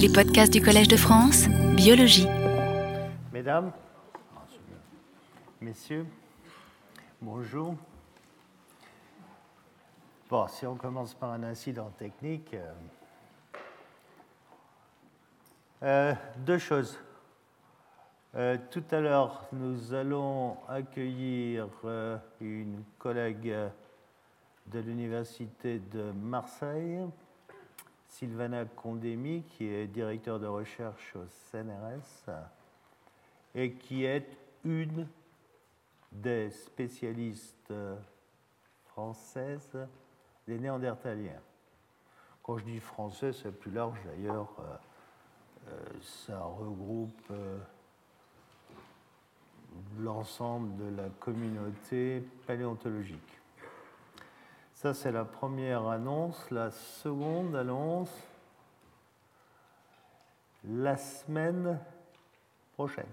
Les podcasts du Collège de France, biologie. Mesdames, Messieurs, bonjour. Bon, si on commence par un incident technique, euh, euh, deux choses. Euh, tout à l'heure, nous allons accueillir une collègue de l'Université de Marseille, Sylvana Condémy, qui est directeur de recherche au CNRS et qui est une des spécialistes françaises des Néandertaliens. Quand je dis français, c'est plus large d'ailleurs. ça regroupe l'ensemble de la communauté paléontologique. Ça, c'est la première annonce. La seconde annonce, la semaine prochaine.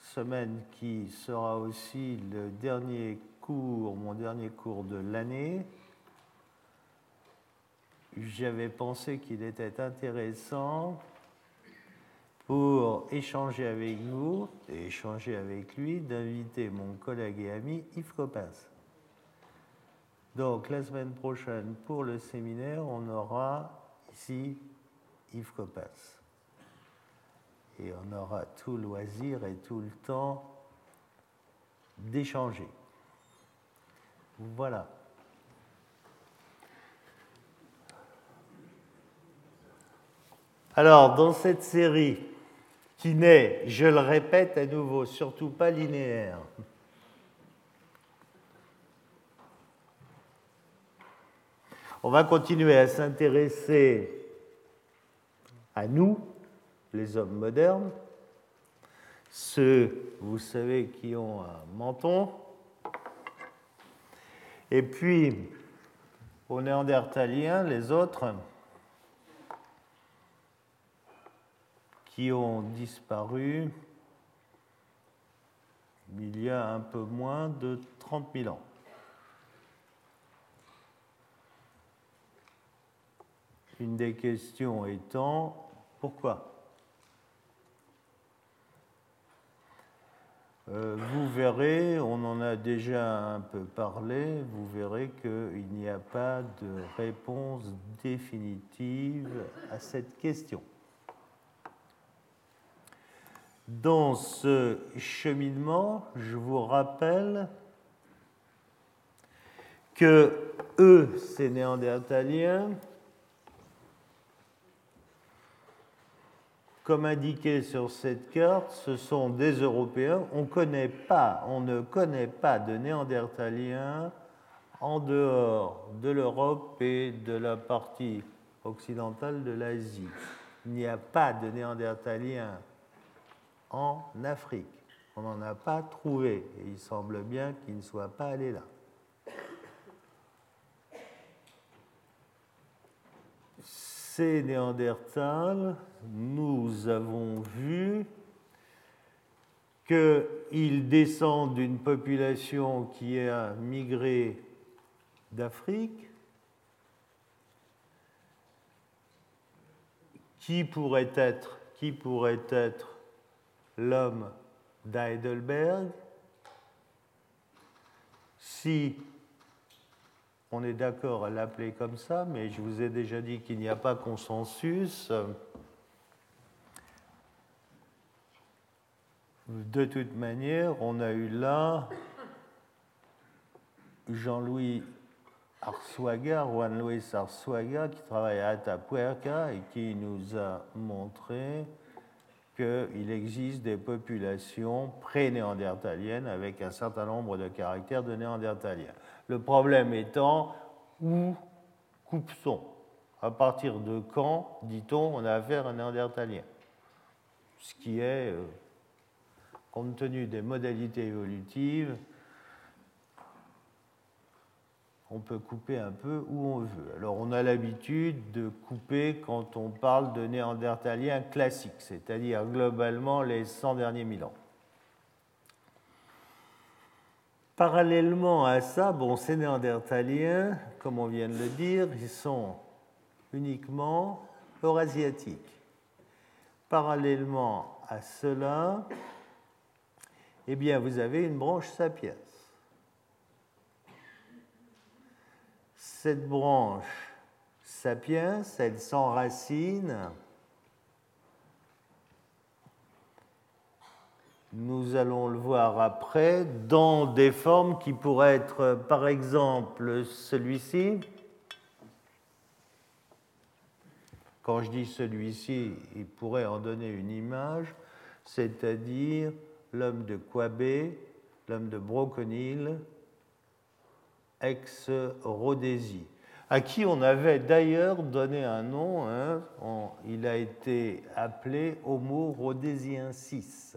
Semaine qui sera aussi le dernier cours, mon dernier cours de l'année. J'avais pensé qu'il était intéressant pour échanger avec vous et échanger avec lui, d'inviter mon collègue et ami Yves Coppens. Donc la semaine prochaine, pour le séminaire, on aura ici Yves Coppens. Et on aura tout loisir et tout le temps d'échanger. Voilà. Alors, dans cette série, qui n'est, je le répète à nouveau, surtout pas linéaire. On va continuer à s'intéresser à nous, les hommes modernes, ceux, vous savez, qui ont un menton, et puis aux néandertaliens, les autres, qui ont disparu il y a un peu moins de 30 000 ans. Une des questions étant pourquoi euh, Vous verrez, on en a déjà un peu parlé, vous verrez qu'il n'y a pas de réponse définitive à cette question. Dans ce cheminement, je vous rappelle que eux, ces néandertaliens, comme indiqué sur cette carte, ce sont des Européens. On, connaît pas, on ne connaît pas de néandertaliens en dehors de l'Europe et de la partie occidentale de l'Asie. Il n'y a pas de néandertaliens en Afrique. On n'en a pas trouvé et il semble bien qu'il ne soit pas allé là. Ces Néandertals, nous avons vu qu'ils descendent d'une population qui a migré d'Afrique, qui pourrait être, qui pourrait être l'homme d'Heidelberg, si on est d'accord à l'appeler comme ça, mais je vous ai déjà dit qu'il n'y a pas consensus. De toute manière, on a eu là Jean-Louis Arsuaga, Juan Luis Arsuaga, qui travaille à Atapuerca et qui nous a montré qu'il existe des populations pré-néandertaliennes avec un certain nombre de caractères de néandertaliens. Le problème étant où coupe-t-on? À partir de quand, dit-on, on a affaire à un néandertalien? Ce qui est, euh, compte tenu des modalités évolutives, on peut couper un peu où on veut. Alors on a l'habitude de couper quand on parle de néandertaliens classiques, c'est-à-dire globalement les 100 derniers mille ans. Parallèlement à ça, bon, ces néandertaliens, comme on vient de le dire, ils sont uniquement eurasiatique. Parallèlement à cela, eh bien, vous avez une branche sapiens. Cette branche sapiens, elle s'enracine nous allons le voir après, dans des formes qui pourraient être, par exemple, celui-ci. Quand je dis celui-ci, il pourrait en donner une image, c'est-à-dire l'homme de Quabé, l'homme de Broconil, ex-Rhodésie, à qui on avait d'ailleurs donné un nom, hein, il a été appelé Homo rhodésiensis.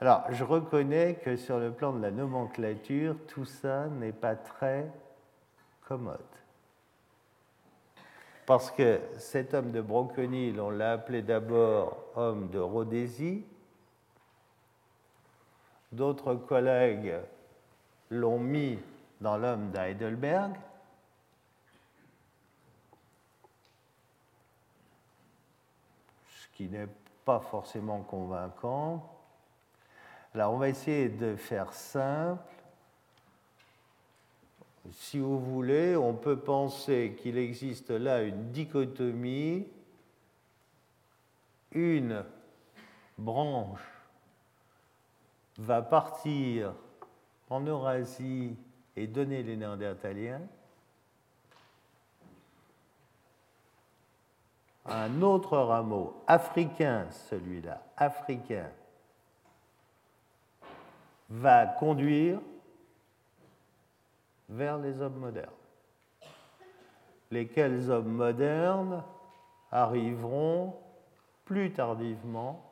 Alors, je reconnais que sur le plan de la nomenclature, tout ça n'est pas très commode. Parce que cet homme de Broconil, on l'a appelé d'abord homme de Rhodésie. D'autres collègues l'ont mis dans l'homme d'Heidelberg. Ce qui n'est pas forcément convaincant. Alors on va essayer de faire simple. Si vous voulez, on peut penser qu'il existe là une dichotomie, une branche va partir en Eurasie et donner les Néandertaliens. Un autre rameau, africain celui-là, africain, va conduire vers les hommes modernes. Lesquels hommes modernes arriveront plus tardivement,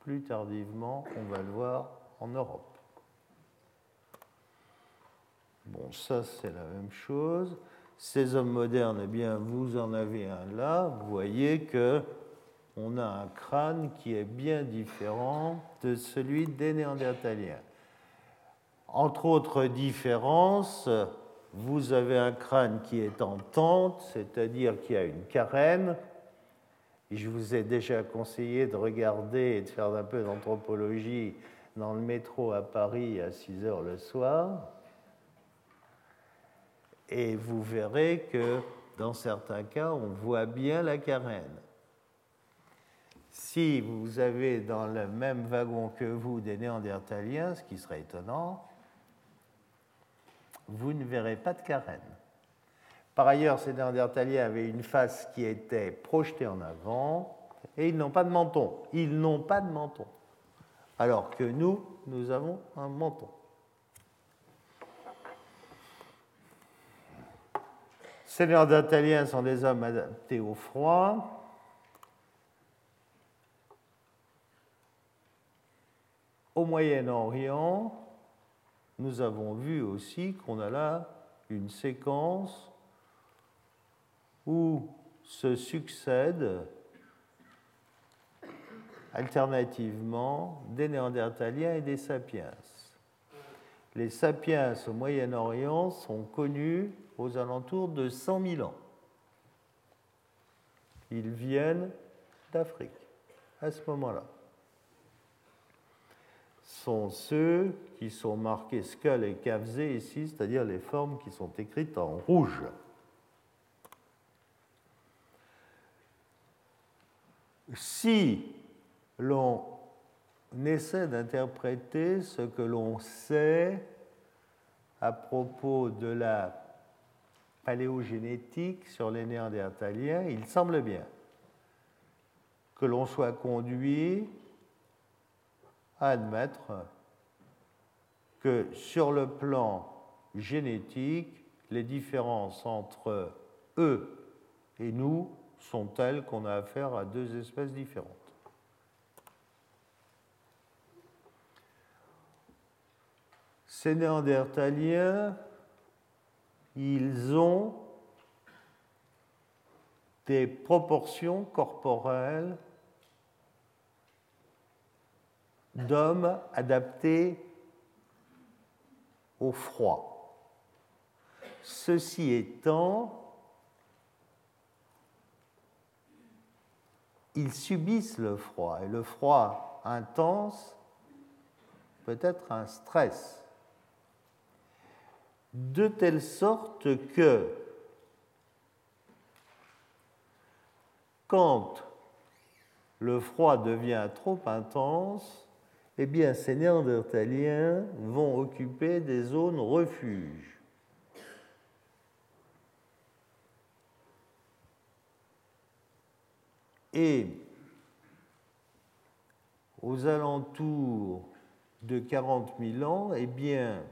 plus tardivement, on va le voir, en Europe. Bon, ça c'est la même chose. Ces hommes modernes, eh bien, vous en avez un là. Vous voyez que on a un crâne qui est bien différent de celui des Néandertaliens. Entre autres différences, vous avez un crâne qui est en tente, c'est-à-dire qui a une carène. je vous ai déjà conseillé de regarder et de faire un peu d'anthropologie dans le métro à Paris à 6 heures le soir. Et vous verrez que dans certains cas, on voit bien la carène. Si vous avez dans le même wagon que vous des néandertaliens, ce qui serait étonnant, vous ne verrez pas de carène. Par ailleurs, ces néandertaliens avaient une face qui était projetée en avant et ils n'ont pas de menton. Ils n'ont pas de menton. Alors que nous, nous avons un menton. Ces néandertaliens sont des hommes adaptés au froid. Au Moyen-Orient, nous avons vu aussi qu'on a là une séquence où se succèdent alternativement des Néandertaliens et des Sapiens. Les Sapiens au Moyen-Orient sont connus aux alentours de 100 000 ans. Ils viennent d'Afrique à ce moment-là sont ceux qui sont marqués Skull et Kavzé ici, c'est-à-dire les formes qui sont écrites en rouge. Si l'on essaie d'interpréter ce que l'on sait à propos de la paléogénétique sur les néandertaliens, il semble bien que l'on soit conduit à admettre que sur le plan génétique, les différences entre eux et nous sont telles qu'on a affaire à deux espèces différentes. Ces néandertaliens, ils ont des proportions corporelles d'hommes adaptés au froid. ceci étant, ils subissent le froid, et le froid intense peut être un stress, de telle sorte que quand le froid devient trop intense, eh bien, ces néandertaliens vont occuper des zones refuges. Et aux alentours de 40 000 ans, eh bien,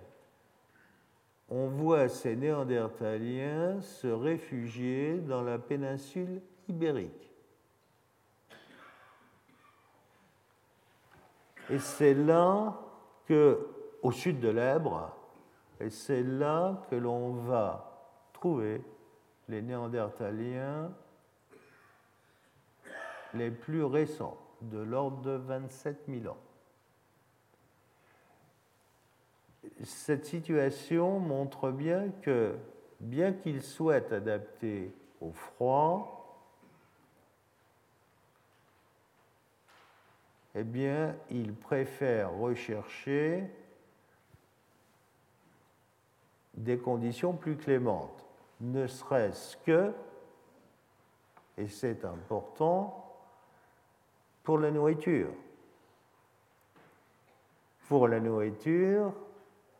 on voit ces néandertaliens se réfugier dans la péninsule ibérique. Et c'est là que, au sud de l'Ebre, et c'est là que l'on va trouver les Néandertaliens les plus récents, de l'ordre de 27 000 ans. Cette situation montre bien que, bien qu'ils soient adaptés au froid, eh bien, ils préfèrent rechercher des conditions plus clémentes, ne serait-ce que, et c'est important, pour la nourriture. Pour la nourriture,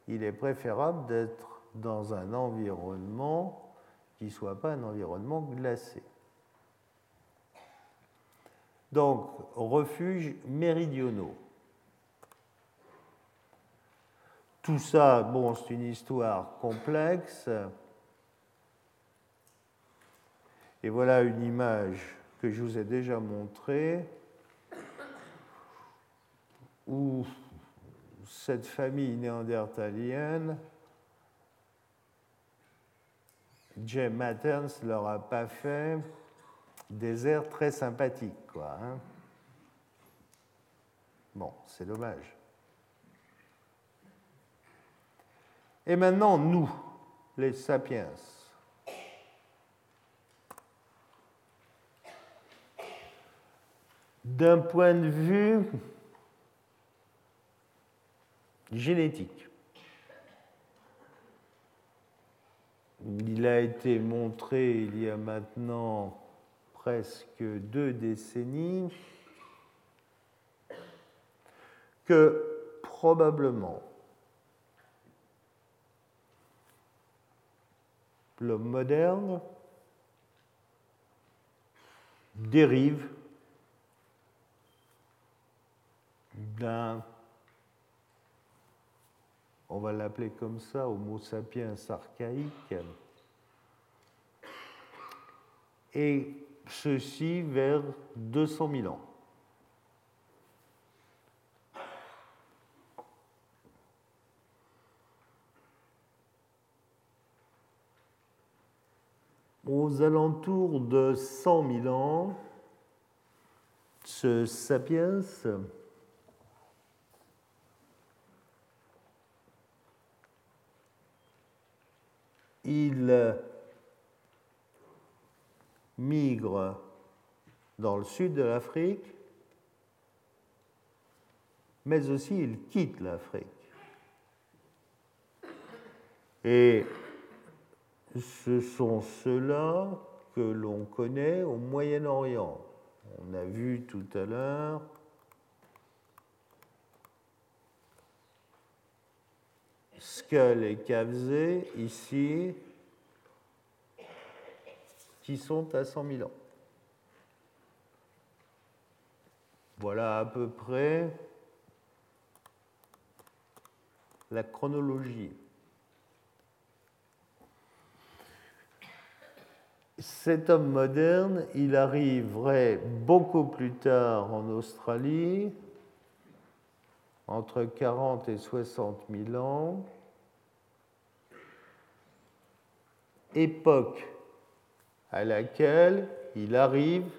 il est préférable d'être dans un environnement qui ne soit pas un environnement glacé. Donc, refuges méridionaux. Tout ça, bon, c'est une histoire complexe. Et voilà une image que je vous ai déjà montrée où cette famille néandertalienne, Jay Materns leur a pas fait des airs très sympathiques, quoi. Hein. bon, c'est dommage. Et maintenant, nous, les sapiens. D'un point de vue génétique, il a été montré il y a maintenant presque deux décennies que probablement l'homme moderne dérive d'un, on va l'appeler comme ça, Homo sapiens archaïque, et ceci vers 200 000 ans. Aux alentours de 100 000 ans, ce sapiens il migre dans le sud de l'Afrique, mais aussi il quitte l'Afrique. Et ce sont ceux-là que l'on connaît au Moyen-Orient. On a vu tout à l'heure Skull et Kavze ici, qui sont à 100 000 ans. Voilà à peu près la chronologie. Cet homme moderne, il arriverait beaucoup plus tard en Australie, entre 40 et 60 000 ans, époque à laquelle il arrive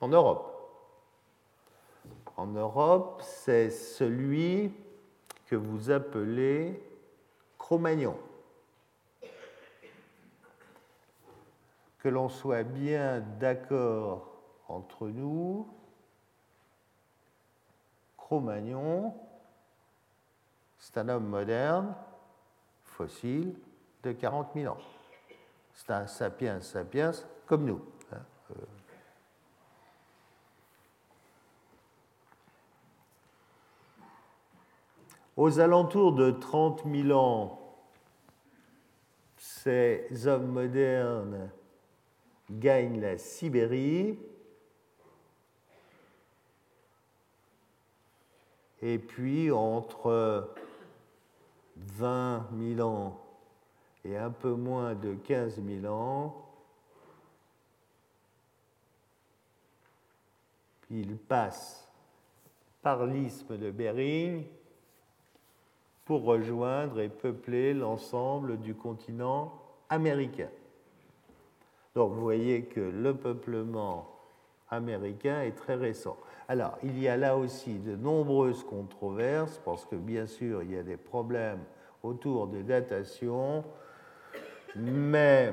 en Europe. En Europe, c'est celui que vous appelez Cro-Magnon. Que l'on soit bien d'accord entre nous, Cro-Magnon, c'est un homme moderne, fossile, de 40 000 ans. C'est un sapiens sapiens comme nous. Hein, euh. Aux alentours de 30 000 ans, ces hommes modernes gagnent la Sibérie. Et puis, entre 20 000 ans et un peu moins de 15 000 ans, il passe par l'isthme de Bering pour rejoindre et peupler l'ensemble du continent américain. Donc vous voyez que le peuplement américain est très récent. Alors, il y a là aussi de nombreuses controverses, parce que bien sûr, il y a des problèmes autour des datations, mais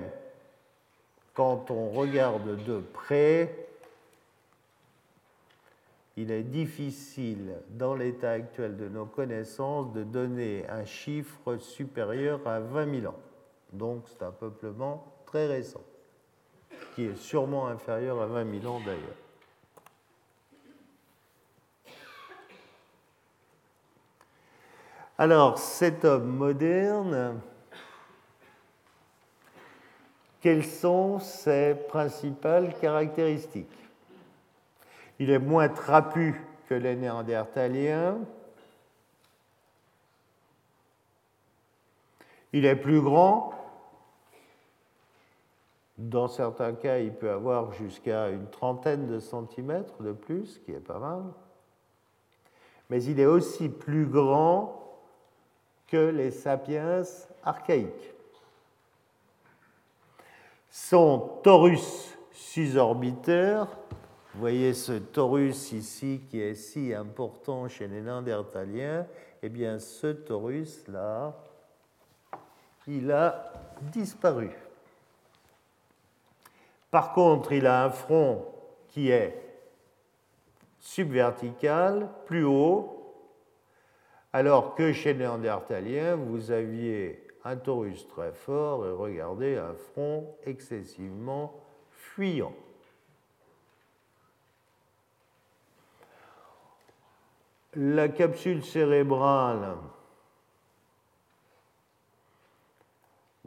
quand on regarde de près, il est difficile, dans l'état actuel de nos connaissances, de donner un chiffre supérieur à 20 000 ans. Donc c'est un peuplement très récent, qui est sûrement inférieur à 20 000 ans d'ailleurs. Alors, cet homme moderne, quelles sont ses principales caractéristiques? Il est moins trapu que les néandertaliens. Il est plus grand. Dans certains cas, il peut avoir jusqu'à une trentaine de centimètres de plus, ce qui est pas mal. Mais il est aussi plus grand que les sapiens archaïques. Son torus susorbiteur, vous voyez ce torus ici qui est si important chez les Néandertaliens, eh bien ce torus-là, il a disparu. Par contre, il a un front qui est subvertical, plus haut, alors que chez Néandertalien, vous aviez un torus très fort et regardez un front excessivement fuyant. La capsule cérébrale,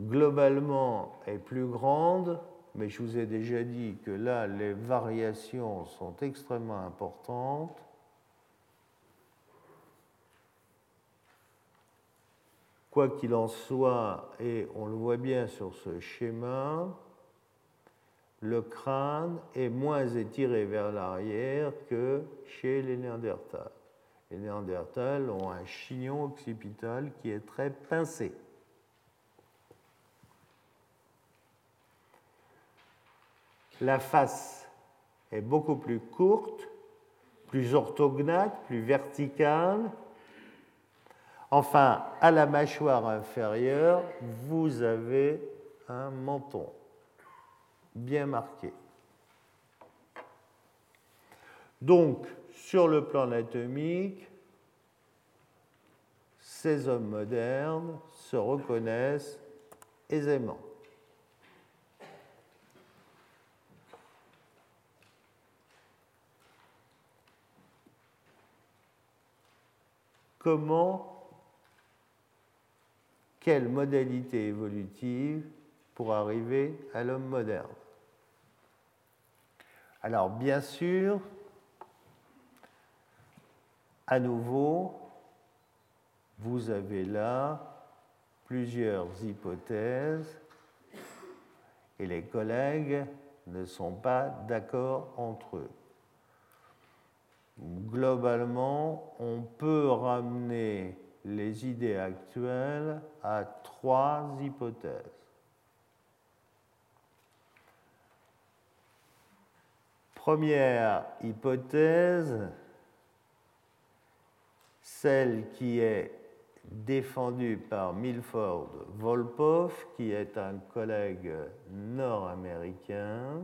globalement, est plus grande, mais je vous ai déjà dit que là, les variations sont extrêmement importantes. Quoi qu'il en soit, et on le voit bien sur ce schéma, le crâne est moins étiré vers l'arrière que chez les Néandertals. Les Néandertals ont un chignon occipital qui est très pincé. La face est beaucoup plus courte, plus orthognate, plus verticale, Enfin, à la mâchoire inférieure, vous avez un menton bien marqué. Donc, sur le plan anatomique, ces hommes modernes se reconnaissent aisément. Comment quelle modalité évolutive pour arriver à l'homme moderne? Alors bien sûr, à nouveau, vous avez là plusieurs hypothèses et les collègues ne sont pas d'accord entre eux. Globalement, on peut ramener les idées actuelles à trois hypothèses. Première hypothèse, celle qui est défendu par Milford Volpov, qui est un collègue nord-américain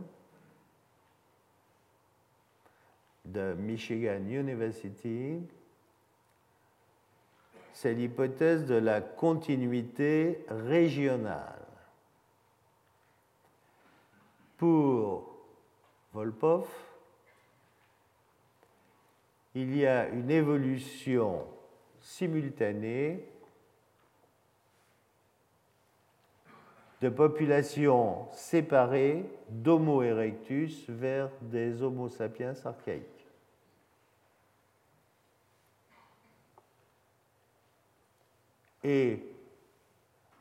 de Michigan University. C'est l'hypothèse de la continuité régionale. Pour Volpov, il y a une évolution simultanée de populations séparées d'Homo erectus vers des Homo sapiens archaïques. Et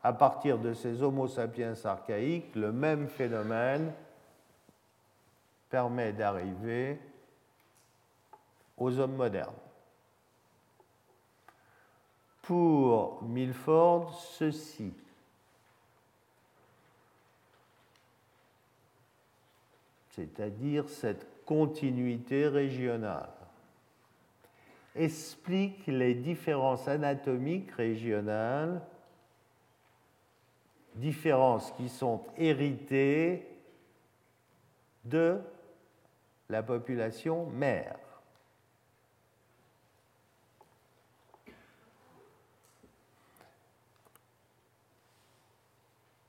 à partir de ces Homo sapiens archaïques, le même phénomène permet d'arriver aux hommes modernes. Pour Milford, ceci. c'est-à-dire cette continuité régionale, explique les différences anatomiques régionales, différences qui sont héritées de la population mère.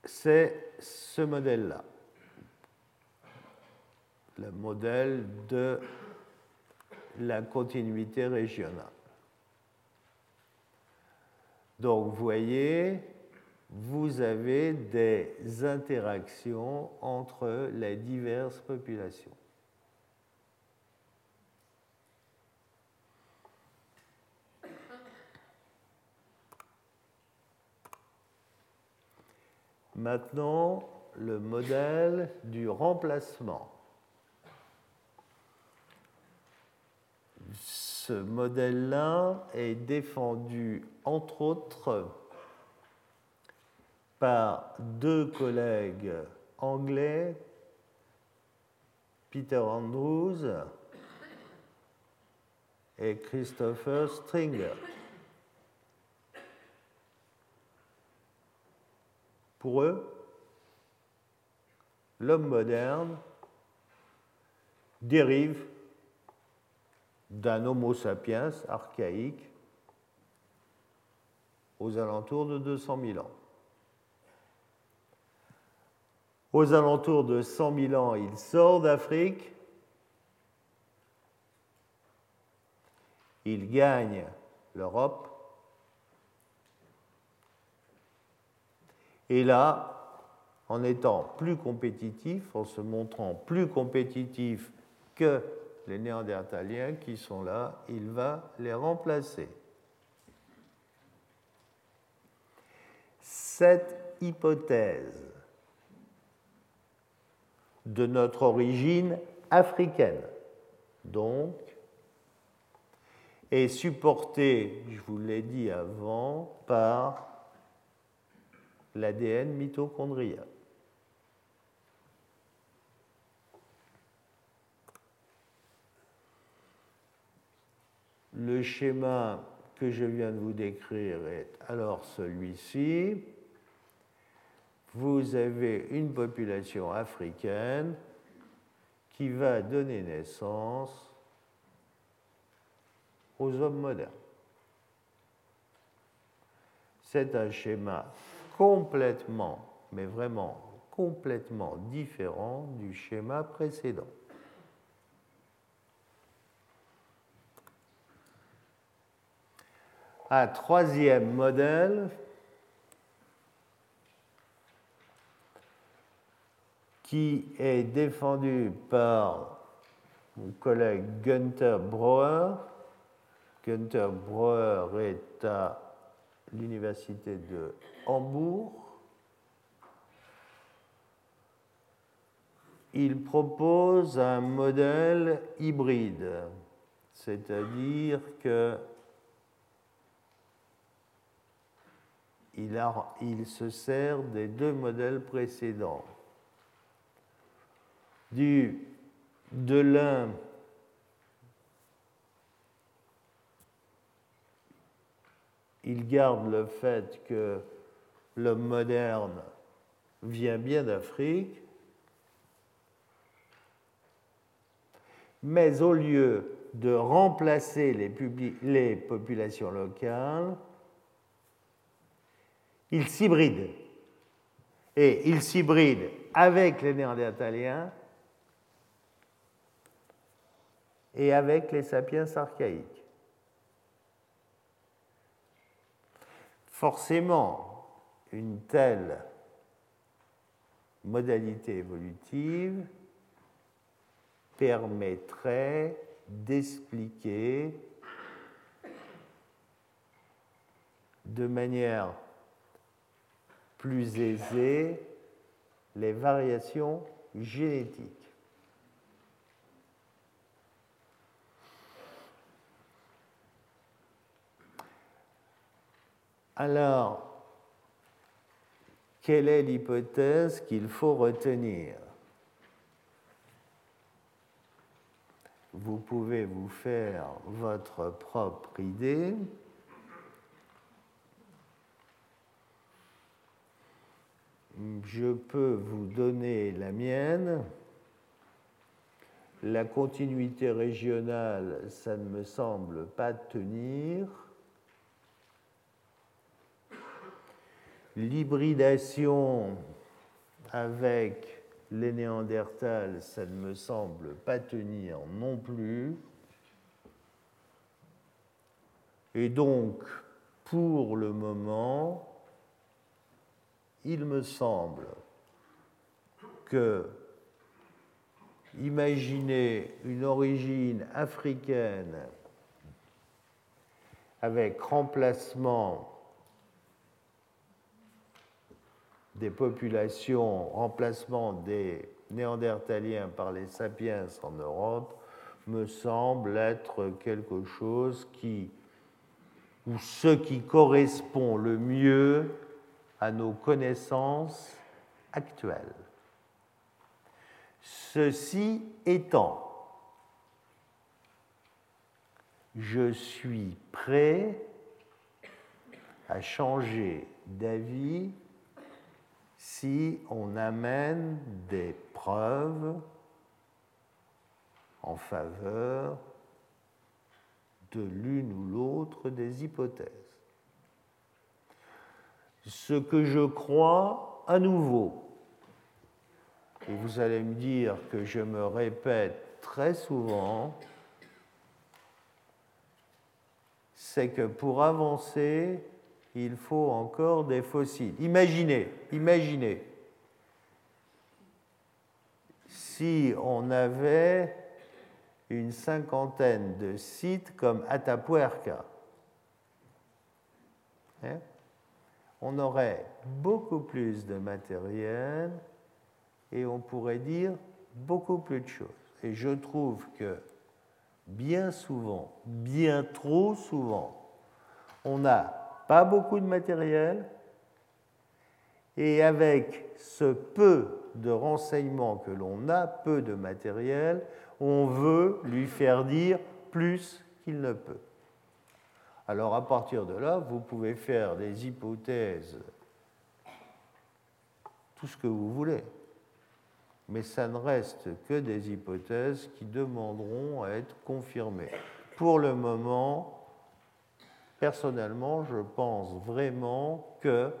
C'est ce modèle-là, le modèle de la continuité régionale. Donc, vous voyez, vous avez des interactions entre les diverses populations. Maintenant, le modèle du remplacement. Ce modèle-là est défendu entre autres par deux collègues anglais, Peter Andrews et Christopher Stringer. Pour eux, l'homme moderne dérive d'un Homo sapiens archaïque aux alentours de 200 000 ans. Aux alentours de 100 000 ans, il sort d'Afrique, il gagne l'Europe, et là, en étant plus compétitif, en se montrant plus compétitif que les Néandertaliens qui sont là, il va les remplacer. Cette hypothèse de notre origine africaine, donc, est supportée, je vous l'ai dit avant, par l'ADN mitochondrial. Le schéma que je viens de vous décrire est alors celui-ci. Vous avez une population africaine qui va donner naissance aux hommes modernes. C'est un schéma complètement, mais vraiment complètement différent du schéma précédent. Un troisième modèle qui est défendu par mon collègue Günther Brauer. Günther Brauer est à l'université de Hambourg. Il propose un modèle hybride, c'est-à-dire que il, se sert des deux modèles précédents. De l'un, il garde le fait que l'homme moderne vient bien d'Afrique, mais au lieu de remplacer les populations locales, il s'hybride. Et il s'hybride avec les Néandertaliens et avec les sapiens archaïques. Forcément, une telle modalité évolutive permettrait d'expliquer de manière plus aisée les variations génétiques. Alors, quelle est l'hypothèse qu'il faut retenir? Vous pouvez vous faire votre propre idée. Je peux vous donner la mienne. La continuité régionale, ça ne me semble pas tenir. L'hybridation avec les Néandertals, ça ne me semble pas tenir non plus. Et donc, pour le moment, il me semble que imaginer une origine africaine avec remplacement des populations, remplacement des néandertaliens par les sapiens en Europe, me semble être quelque chose qui, ou ce qui correspond le mieux à nos connaissances actuelles. Ceci étant, je suis prêt à changer d'avis si on amène des preuves en faveur de l'une ou l'autre des hypothèses. Ce que je crois à nouveau, et vous allez me dire que je me répète très souvent, c'est que pour avancer, il faut encore des fossiles. Imaginez, imaginez, si on avait une cinquantaine de sites comme Atapuerca, hein, on aurait beaucoup plus de matériel et on pourrait dire beaucoup plus de choses. Et je trouve que bien souvent, bien trop souvent, on a pas beaucoup de matériel, et avec ce peu de renseignements que l'on a, peu de matériel, on veut lui faire dire plus qu'il ne peut. Alors à partir de là, vous pouvez faire des hypothèses, tout ce que vous voulez, mais ça ne reste que des hypothèses qui demanderont à être confirmées. Pour le moment, personnellement, je pense vraiment que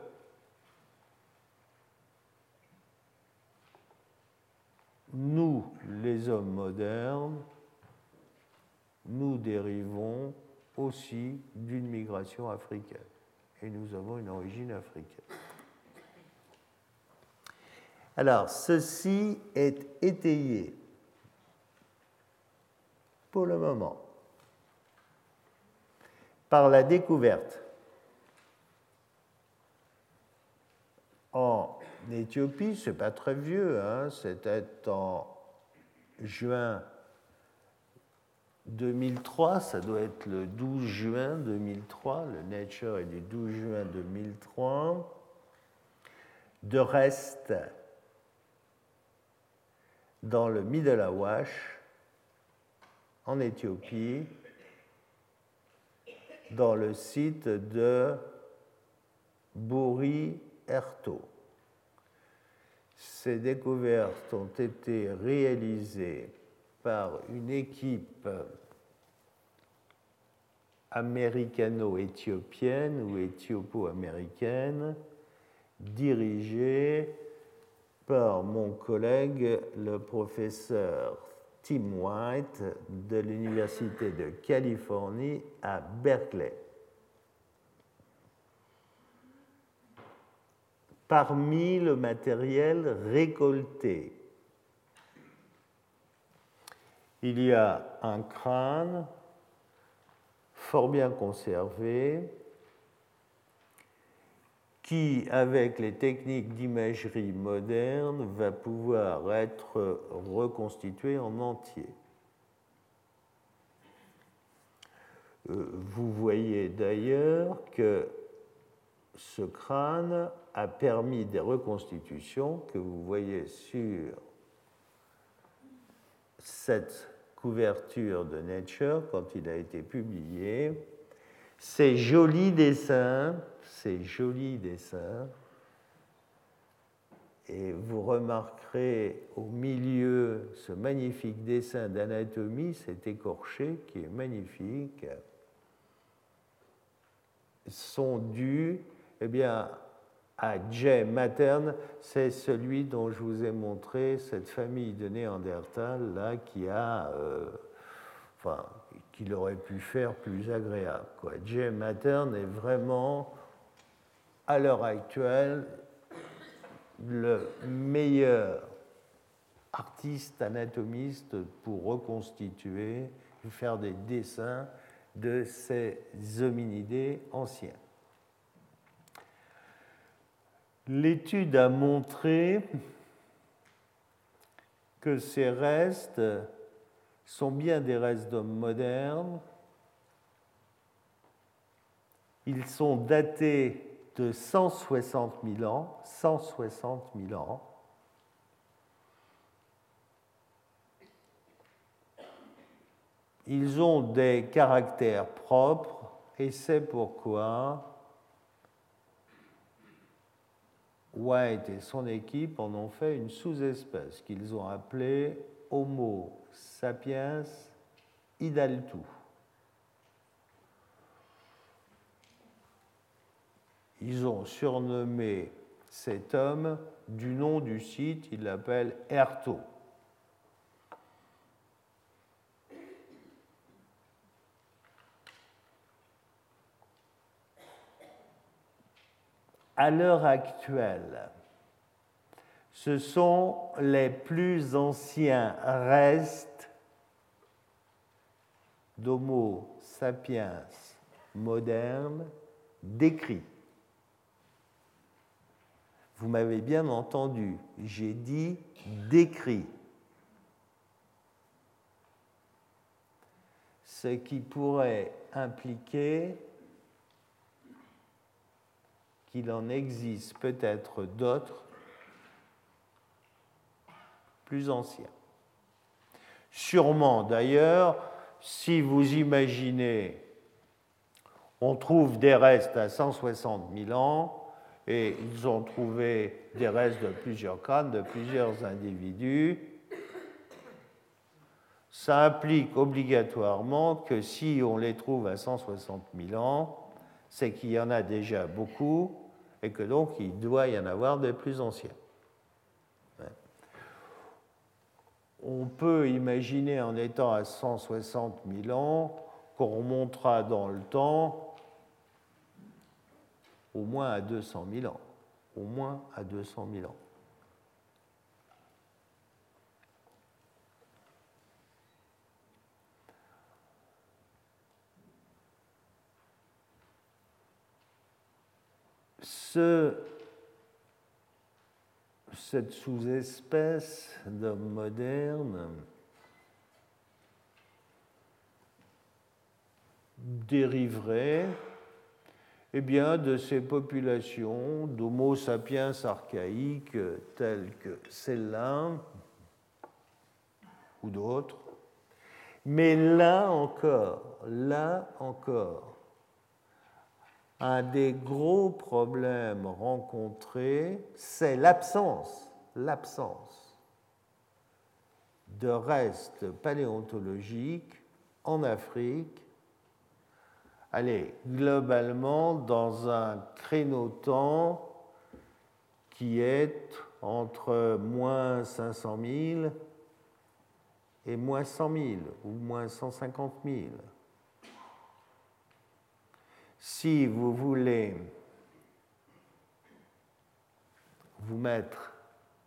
nous, les hommes modernes, nous dérivons aussi d'une migration africaine. Et nous avons une origine africaine. Alors, ceci est étayé pour le moment par la découverte en Éthiopie, c'est pas très vieux, hein, c'était en juin 2003, ça doit être le 12 juin 2003, le Nature est du 12 juin 2003, de reste dans le Middle Awash, en Éthiopie, dans le site de Bouri-Erto. Ces découvertes ont été réalisées par une équipe américano-éthiopienne ou éthiopo-américaine dirigée par mon collègue le professeur Tim White de l'Université de Californie à Berkeley. Parmi le matériel récolté, il y a un crâne fort bien conservé qui, avec les techniques d'imagerie moderne, va pouvoir être reconstitué en entier. Euh, vous voyez d'ailleurs que ce crâne a permis des reconstitutions que vous voyez sur cette couverture de Nature quand il a été publié. Ces jolis dessins, ces jolis dessins, et vous remarquerez au milieu ce magnifique dessin d'anatomie, cet écorché qui est magnifique, sont dus eh bien, à Jay Materne, c'est celui dont je vous ai montré, cette famille de Néandertal là qui a, euh, enfin, qu'il aurait pu faire plus agréable. Quoi. Jay Materne est vraiment, à l'heure actuelle, le meilleur artiste anatomiste pour reconstituer, faire des dessins de ces hominidés anciens. L'étude a montré que ces restes sont bien des restes d'hommes modernes. Ils sont datés de 160 000 ans, 160 000 ans. Ils ont des caractères propres et c'est pourquoi White et son équipe en ont fait une sous-espèce qu'ils ont appelée Homo sapiens idaltu. Ils ont surnommé cet homme du nom du site, ils l'appellent Erto. À l'heure actuelle, ce sont les plus anciens restes d'Homo sapiens moderne décrits. Vous m'avez bien entendu, j'ai dit décrit. Ce qui pourrait impliquer qu'il en existe peut-être d'autres plus anciens. Sûrement d'ailleurs, si vous imaginez, on trouve des restes à 160 000 ans, et ils ont trouvé des restes de plusieurs crânes, de plusieurs individus, ça implique obligatoirement que si on les trouve à 160 000 ans, c'est qu'il y en a déjà beaucoup, et que donc il doit y en avoir des plus anciens. On peut imaginer en étant à 160 000 ans qu'on remontera dans le temps au moins à 200 000 ans. Au moins à 200 000 ans. Cette sous-espèce d'homme moderne dériverait eh bien, de ces populations d'Homo sapiens archaïques telles que celle-là ou d'autres. Mais là encore, là encore, un des gros problèmes rencontrés, c'est l'absence, l'absence de restes paléontologiques en Afrique allez, globalement dans un créneau-temps qui est entre moins 500 000 et moins 100 000 ou moins 150 000. Si vous voulez vous mettre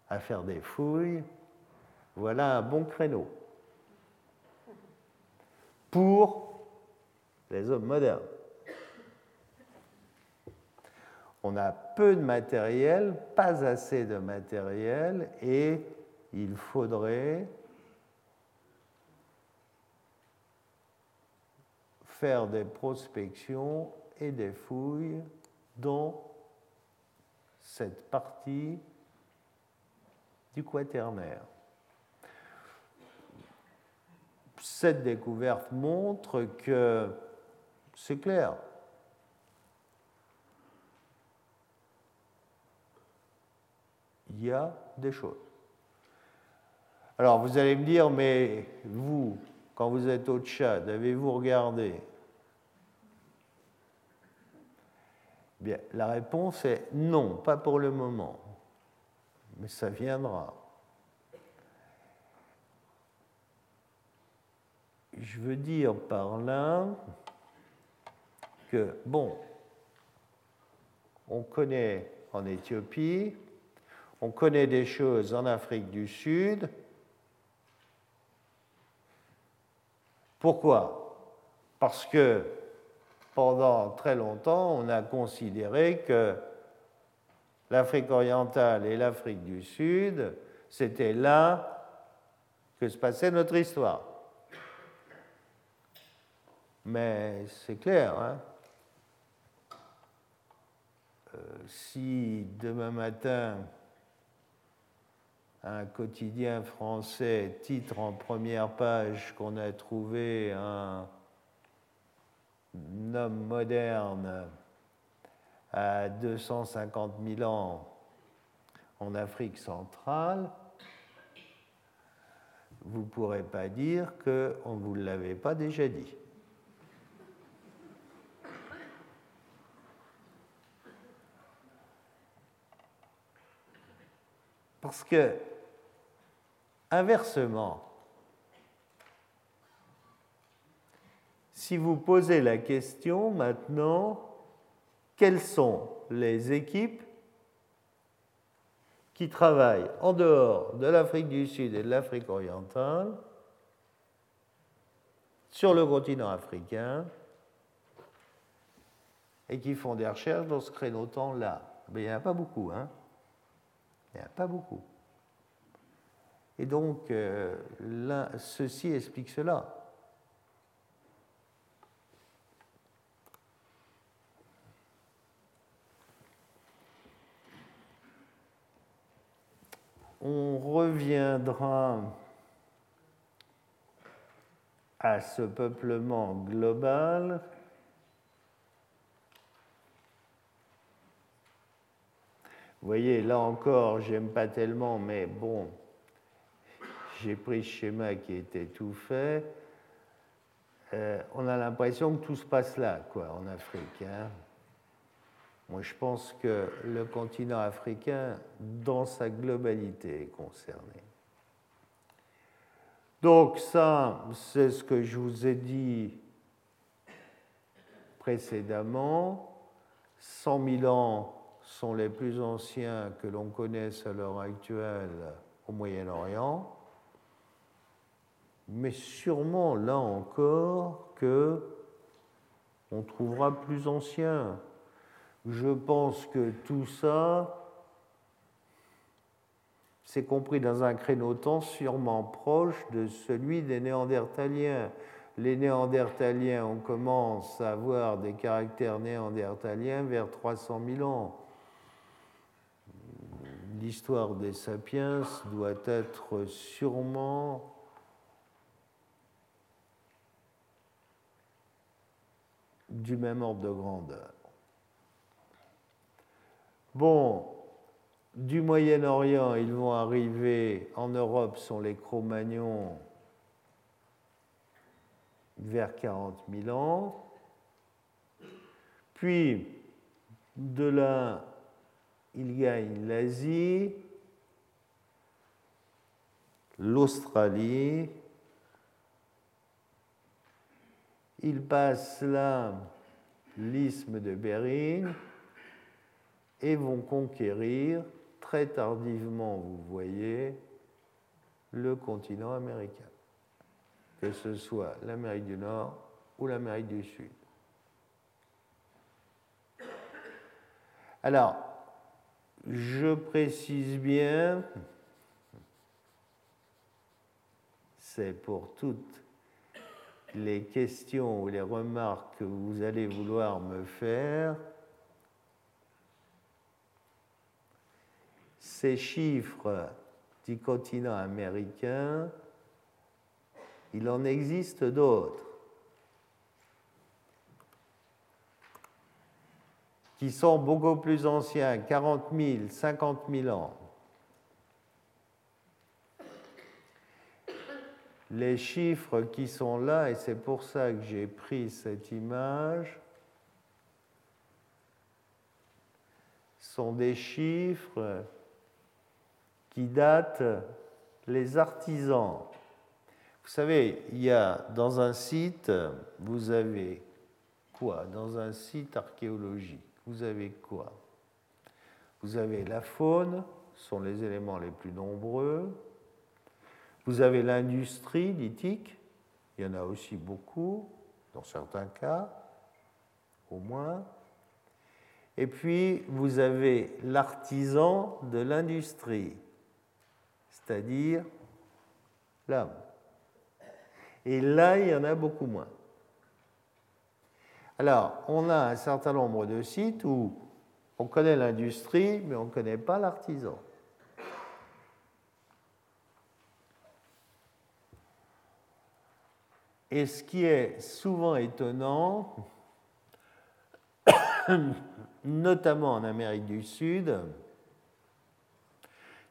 à faire des fouilles, voilà un bon créneau pour les hommes modernes. On a peu de matériel, pas assez de matériel, et il faudrait faire des prospections et des fouilles dans cette partie du quaternaire cette découverte montre que c'est clair. Il y a des choses. Alors vous allez me dire, mais vous, quand vous êtes au Tchad, avez-vous regardé La réponse est non, pas pour le moment, mais ça viendra. je veux dire par là que, bon, on connaît en Éthiopie, on connaît des choses en Afrique du Sud. Pourquoi? Parce que pendant très longtemps, on a considéré que l'Afrique orientale et l'Afrique du Sud, c'était là que se passait notre histoire. Mais c'est clair, hein. euh, si demain matin un quotidien français titre en première page qu'on a trouvé un homme moderne à 250 000 ans en Afrique centrale, vous ne pourrez pas dire qu'on ne vous l'avait pas déjà dit. Parce que, inversement, si vous posez la question maintenant, quelles sont les équipes qui travaillent en dehors de l'Afrique du Sud et de l'Afrique orientale sur le continent africain et qui font des recherches dans ce créneau-temps-là? Mais il n'y en a pas beaucoup. Hein il n'y a pas beaucoup. Et donc, euh, ceci explique cela. On reviendra à ce peuplement global Vous voyez, là encore, j'aime pas tellement, mais bon, j'ai pris ce schéma qui était tout fait. Euh, on a l'impression que tout se passe là, quoi, en Afrique. Hein. Moi, je pense que le continent africain, dans sa globalité, est concerné. Donc ça, c'est ce que je vous ai dit précédemment. 100 000 ans sont les plus anciens que l'on connaisse à l'heure actuelle au Moyen-Orient, mais sûrement là encore que on trouvera plus ancien. Je pense que tout ça, c'est compris dans un créneau temps sûrement proche de celui des Néandertaliens. Les Néandertaliens, on commence à avoir des caractères néandertaliens vers 300 000 ans l'histoire des sapiens doit être sûrement du même ordre de grandeur. Bon, du Moyen-Orient, ils vont arriver en Europe, sont les Cro-Magnons vers 40 000 ans. Puis, de là, il gagne l'Asie, l'Australie, il passe là l'isthme de Bering et vont conquérir très tardivement, vous voyez, le continent américain, que ce soit l'Amérique du Nord ou l'Amérique du Sud. Alors, je précise bien, c'est pour toutes les questions ou les remarques que vous allez vouloir me faire, ces chiffres du continent américain, il en existe d'autres qui sont beaucoup plus anciens, 40 000, 50 000 ans. Les chiffres qui sont là, et c'est pour ça que j'ai pris cette image, sont des chiffres qui datent les artisans. Vous savez, il y a dans un site, vous avez quoi? Dans un site archéologique, vous avez quoi? Vous avez la faune, ce sont les éléments les plus nombreux. Vous avez l'industrie lithique, il y en a aussi beaucoup, dans certains cas, au moins. Et puis, vous avez l'artisan de l'industrie, c'est-à-dire l'homme. Et là, il y en a beaucoup moins. Alors, on a un certain nombre de sites où on connaît l'industrie, mais on ne connaît pas l'artisan. Et ce qui est souvent étonnant, notamment en Amérique du Sud,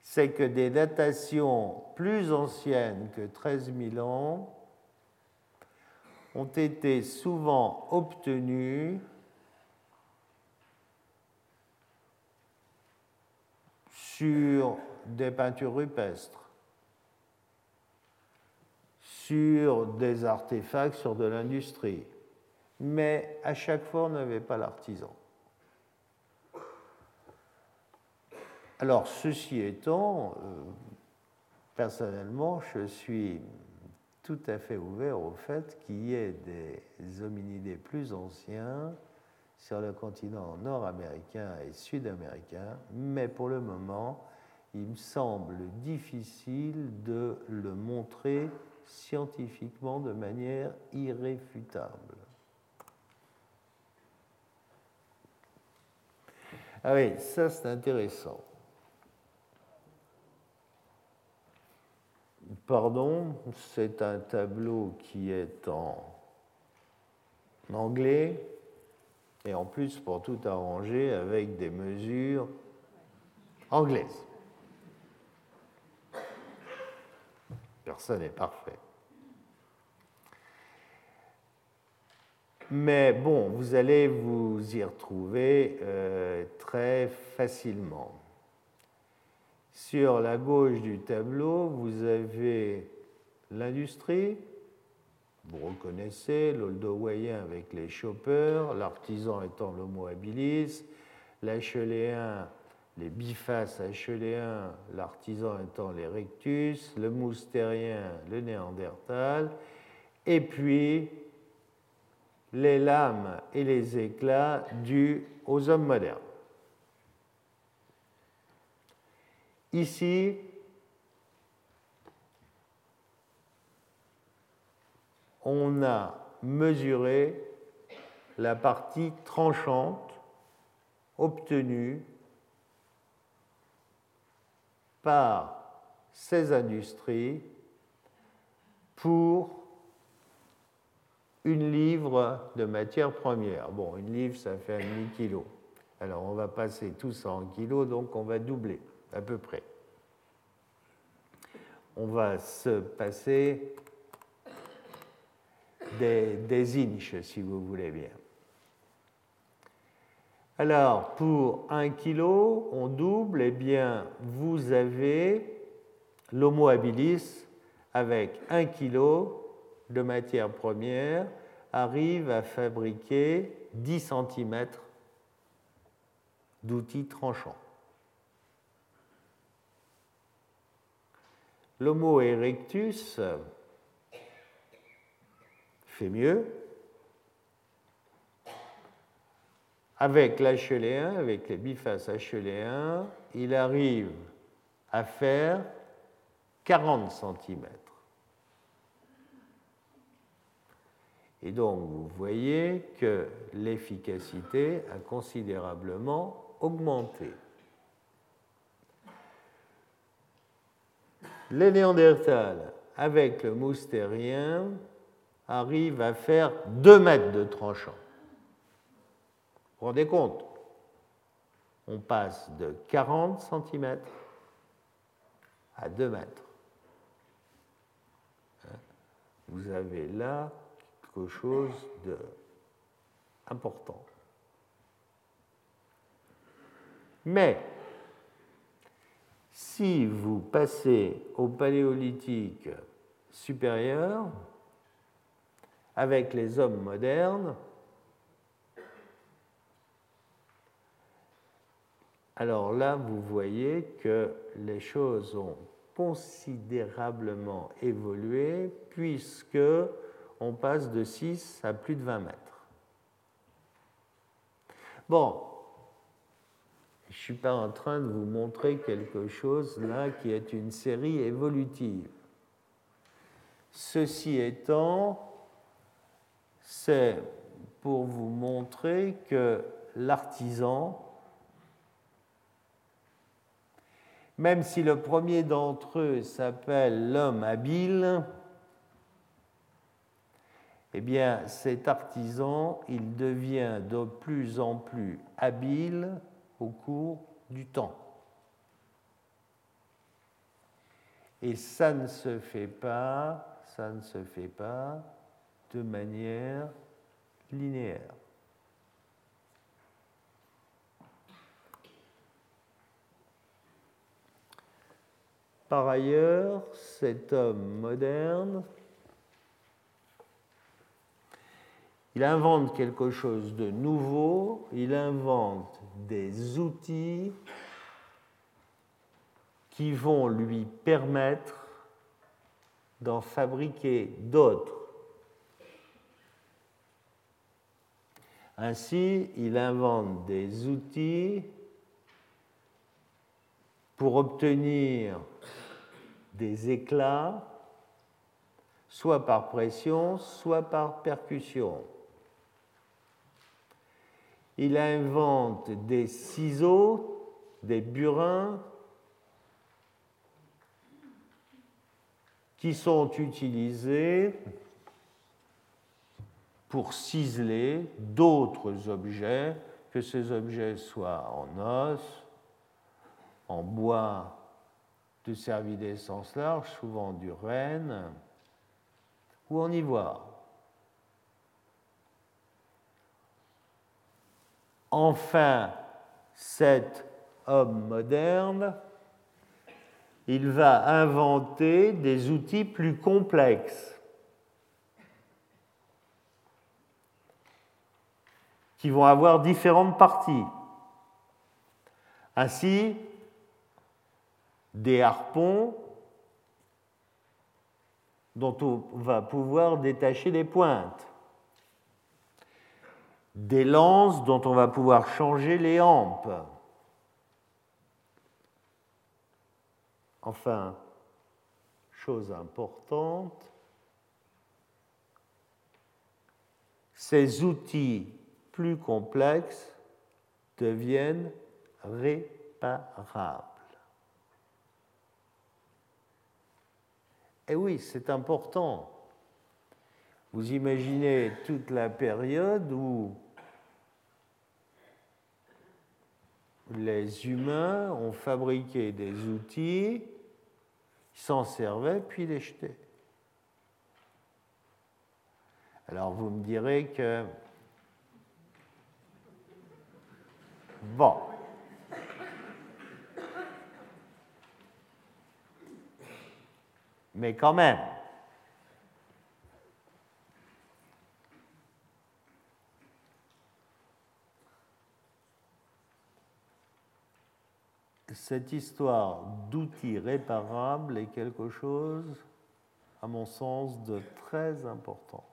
c'est que des datations plus anciennes que 13 000 ans ont été souvent obtenues sur des peintures rupestres, sur des artefacts, sur de l'industrie. Mais à chaque fois, on n'avait pas l'artisan. Alors, ceci étant, euh, personnellement, je suis tout à fait ouvert au fait qu'il y ait des hominidés plus anciens sur le continent nord-américain et sud-américain, mais pour le moment, il me semble difficile de le montrer scientifiquement de manière irréfutable. Ah oui, ça c'est intéressant. Pardon, c'est un tableau qui est en anglais et en plus pour tout arranger avec des mesures anglaises. Personne n'est parfait. Mais bon, vous allez vous y retrouver euh, très facilement. Sur la gauche du tableau, vous avez l'industrie. Vous reconnaissez l'oldowayen avec les choppers, l'artisan étant l'homo habilis, l'acheléen, les bifaces acheléens, l'artisan étant l'erectus, le moustérien, le néandertal, et puis les lames et les éclats dus aux hommes modernes. Ici, on a mesuré la partie tranchante obtenue par ces industries pour une livre de matière première. Bon, une livre, ça fait un demi-kilo. Alors on va passer tout ça en kilos, donc on va doubler à peu près. On va se passer des, inches, si vous voulez bien. Alors, pour 1 kg, on double, eh bien, vous avez l'homo habilis avec 1 kg de matière première arrive à fabriquer 10 cm d'outils tranchants. L'Homo erectus fait mieux. Avec l'HLE1, avec les bifaces HLE1, il arrive à faire 40 cm. Et donc, vous voyez que l'efficacité a considérablement augmenté. Les Néandertals, avec le moustérien, arrivent à faire 2 mètres de tranchant. Vous vous rendez compte? On passe de 40 cm à 2 mètres. Hein? Vous avez là quelque chose d'important. Mais si vous passez au paléolithique supérieur, avec les hommes modernes, alors là, vous voyez que les choses ont considérablement évolué puisque on passe de 6 à plus de 20 mètres. Bon, je ne suis pas en train de vous montrer quelque chose là qui est une série évolutive. Ceci étant, c'est pour vous montrer que l'artisan, même si le premier d'entre eux s'appelle l'homme habile, eh bien cet artisan, il devient de plus en plus habile au cours du temps. Et ça ne se fait pas, ça ne se fait pas de manière linéaire. Par ailleurs, cet homme moderne, il invente quelque chose de nouveau, il invente des outils qui vont lui permettre d'en fabriquer d'autres. Ainsi, il invente des outils pour obtenir des éclats, soit par pression, soit par percussion. Il invente des ciseaux, des burins, qui sont utilisés pour ciseler d'autres objets, que ces objets soient en os, en bois de cervidés sens large, souvent du renne, ou en ivoire. Enfin, cet homme moderne, il va inventer des outils plus complexes qui vont avoir différentes parties. Ainsi, des harpons dont on va pouvoir détacher les pointes, des lances dont on va pouvoir changer les hampes. Enfin, chose importante, ces outils plus complexes deviennent réparables. Et eh oui, c'est important. Vous imaginez toute la période où les humains ont fabriqué des outils, s'en servaient, puis les jetaient. Alors vous me direz que... Bon. Mais quand même, cette histoire d'outils réparables est quelque chose, à mon sens, de très important.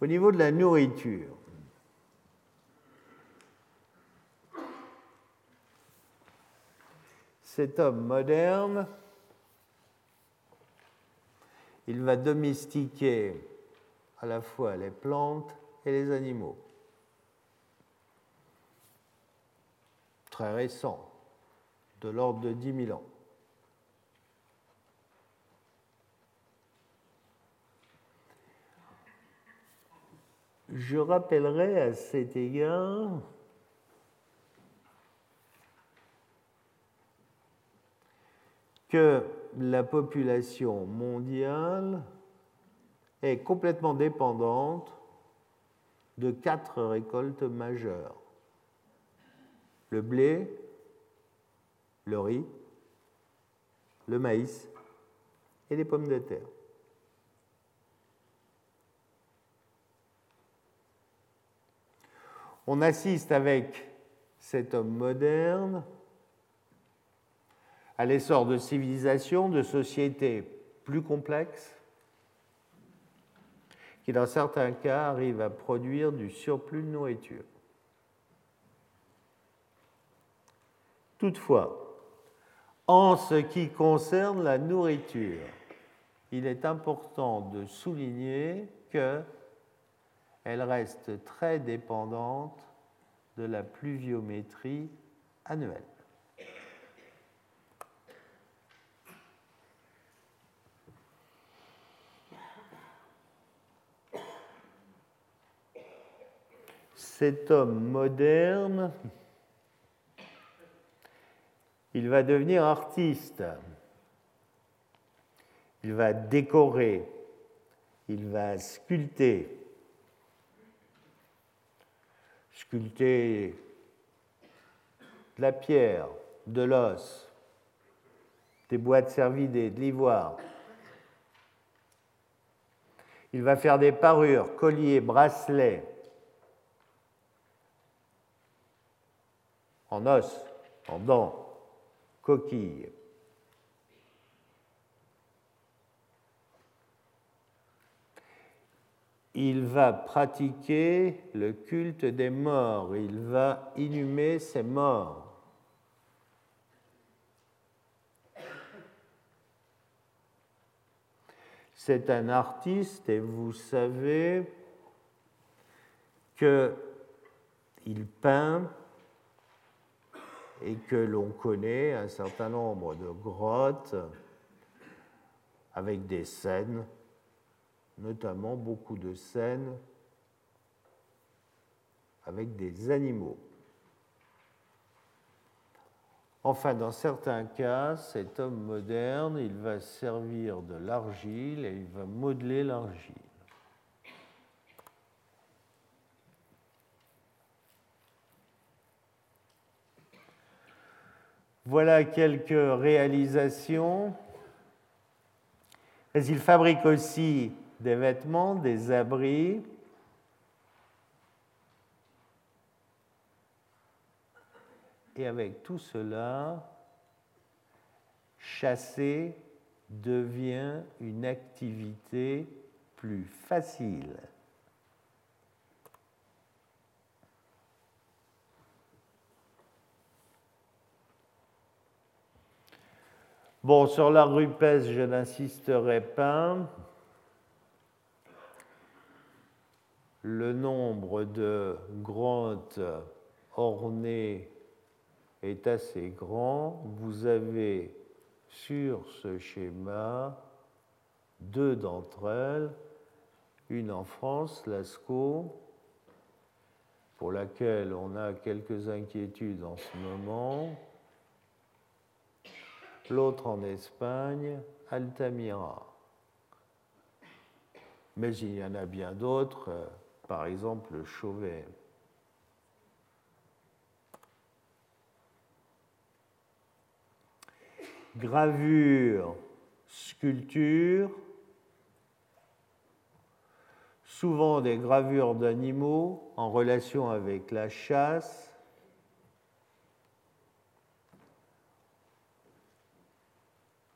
Au niveau de la nourriture, cet homme moderne, il va domestiquer à la fois les plantes et les animaux. Très récent, de l'ordre de 10 000 ans. Je rappellerai à cet égard que la population mondiale est complètement dépendante de quatre récoltes majeures. Le blé, le riz, le maïs et les pommes de terre. On assiste avec cet homme moderne à l'essor de civilisations, de sociétés plus complexes, qui dans certains cas arrivent à produire du surplus de nourriture. Toutefois, en ce qui concerne la nourriture, il est important de souligner que elle reste très dépendante de la pluviométrie annuelle. Cet homme moderne, il va devenir artiste, il va décorer, il va sculpter, sculpter de la pierre, de l'os, des boîtes cervidées, de l'ivoire. Il va faire des parures, colliers, bracelets, en os, en dents, coquilles. il va pratiquer le culte des morts, il va inhumer ses morts. C'est un artiste et vous savez qu'il peint et que l'on connaît un certain nombre de grottes avec des scènes notamment beaucoup de scènes avec des animaux. Enfin, dans certains cas, cet homme moderne, il va servir de l'argile et il va modeler l'argile. Voilà quelques réalisations. Mais il fabrique aussi des vêtements, des abris. Et avec tout cela, chasser devient une activité plus facile. Bon, sur la rupesse, je n'insisterai pas. le nombre de grottes ornées est assez grand. Vous avez sur ce schéma deux d'entre elles, une en France, Lascaux, pour laquelle on a quelques inquiétudes en ce moment. L'autre en Espagne, Altamira. Mais il y en a bien d'autres, euh, par exemple Chauvet. Gravure, sculpture, souvent des gravures d'animaux en relation avec la chasse.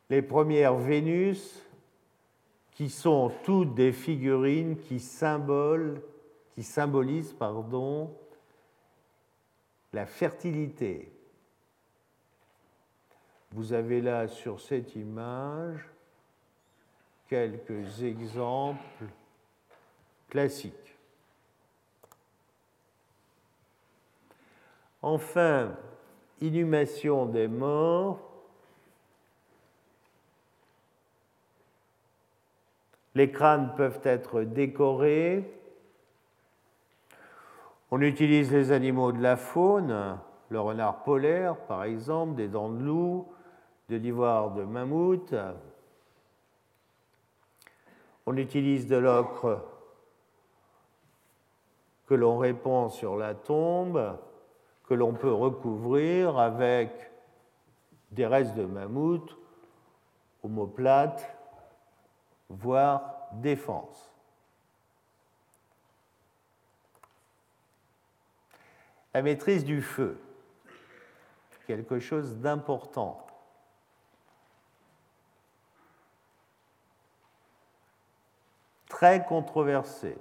Les premières Vénus, qui sont toutes des figurines qui, qui symbolisent la fertilité. Vous avez là sur cette image quelques exemples classique. Enfin, inhumation des morts. Les crânes peuvent être décorés. On utilise les animaux de la faune, le renard polaire par exemple, des dents de loup, de l'ivoire de mammouth. On utilise de l'ocre que l'on répand sur la tombe, que l'on peut recouvrir avec des restes de mammouth, omoplates, voire défense. La maîtrise du feu, quelque chose d'important. Très controversé.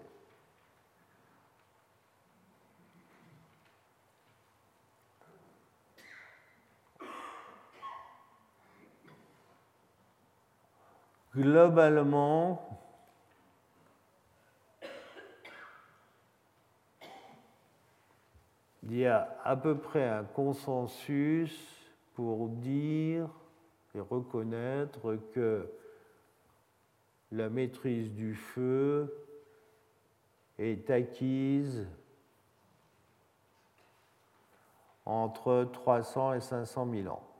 Globalement, il y a à peu près un consensus pour dire et reconnaître que la maîtrise du feu est acquise entre 300 et 500 000 ans.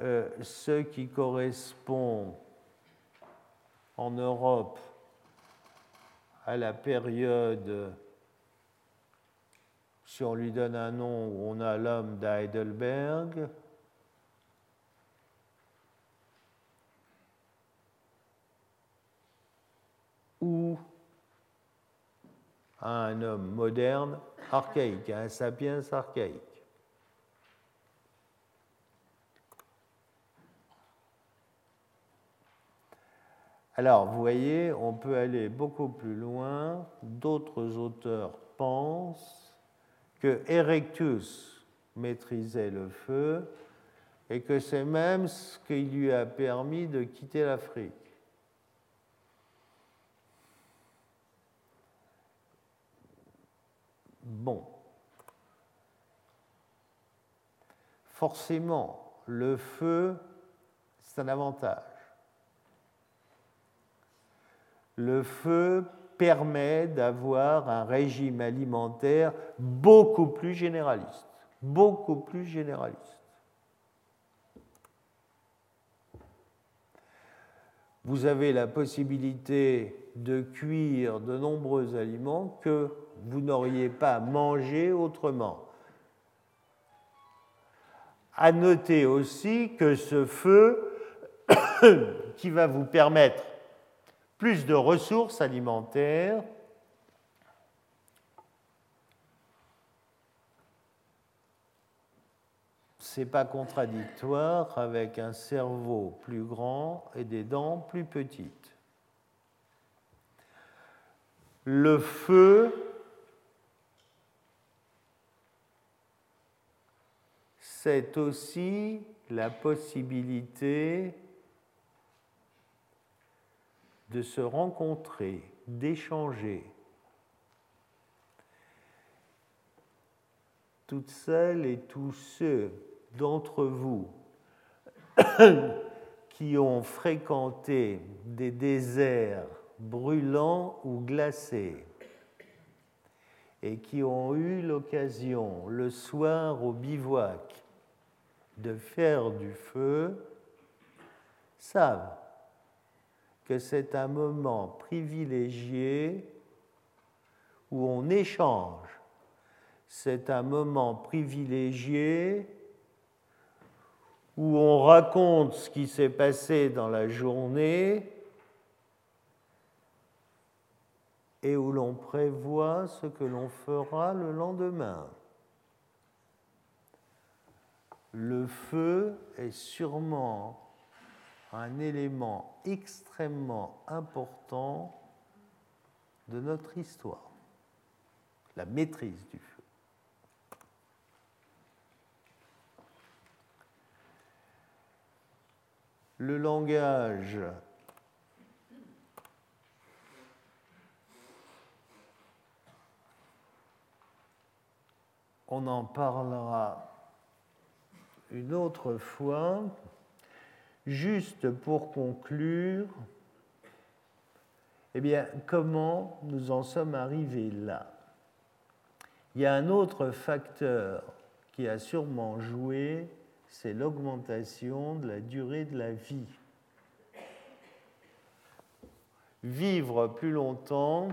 Euh, ce qui correspond en Europe à la période, si on lui donne un nom où on a l'homme d'Heidelberg, ou à un homme moderne archaïque, à un sapiens archaïque. Alors, vous voyez, on peut aller beaucoup plus loin. D'autres auteurs pensent que Erectus maîtrisait le feu et que c'est même ce qui lui a permis de quitter l'Afrique. Bon. Forcément, le feu, c'est un avantage le feu permet d'avoir un régime alimentaire beaucoup plus généraliste, beaucoup plus généraliste. Vous avez la possibilité de cuire de nombreux aliments que vous n'auriez pas mangé autrement. À noter aussi que ce feu qui va vous permettre plus de ressources alimentaires, ce n'est pas contradictoire avec un cerveau plus grand et des dents plus petites. Le feu c'est aussi la possibilité de se rencontrer, d'échanger. Toutes celles et tous ceux d'entre vous qui ont fréquenté des déserts brûlants ou glacés et qui ont eu l'occasion le soir au bivouac de faire du feu savent que c'est un moment privilégié où on échange. C'est un moment privilégié où on raconte ce qui s'est passé dans la journée et où l'on prévoit ce que l'on fera le lendemain. Le feu est sûrement un élément extrêmement important de notre histoire, la maîtrise du feu. Le langage on en parlera une autre fois. Juste pour conclure, eh bien, comment nous en sommes arrivés là? Il y a un autre facteur qui a sûrement joué, c'est l'augmentation de la durée de la vie. Vivre plus longtemps,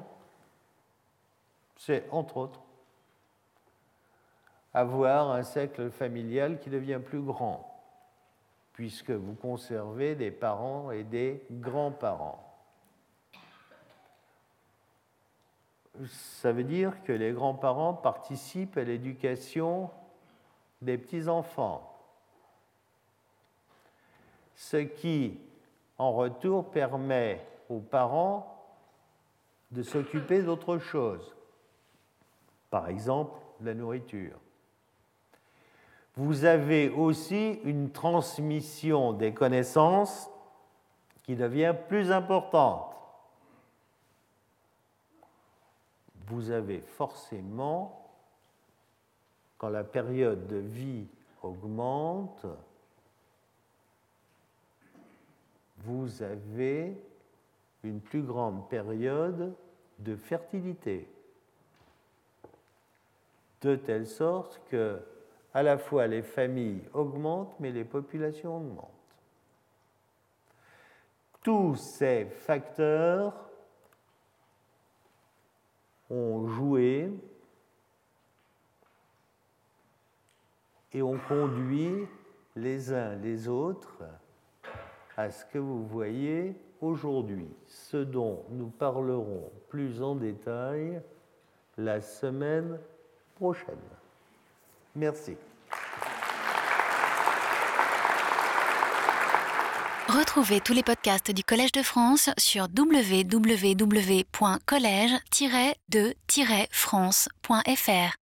c'est entre autres avoir un cercle familial qui devient plus grand, puisque vous conservez des parents et des grands-parents. Ça veut dire que les grands-parents participent à l'éducation des petits-enfants, ce qui, en retour, permet aux parents de s'occuper d'autre chose, par exemple la nourriture vous avez aussi une transmission des connaissances qui devient plus importante. Vous avez forcément, quand la période de vie augmente, vous avez une plus grande période de fertilité. De telle sorte que à la fois les familles augmentent, mais les populations augmentent. Tous ces facteurs ont joué et ont conduit les uns les autres à ce que vous voyez aujourd'hui, ce dont nous parlerons plus en détail la semaine prochaine. Merci. Retrouvez tous les podcasts du Collège de France sur www.collège-de-france.fr.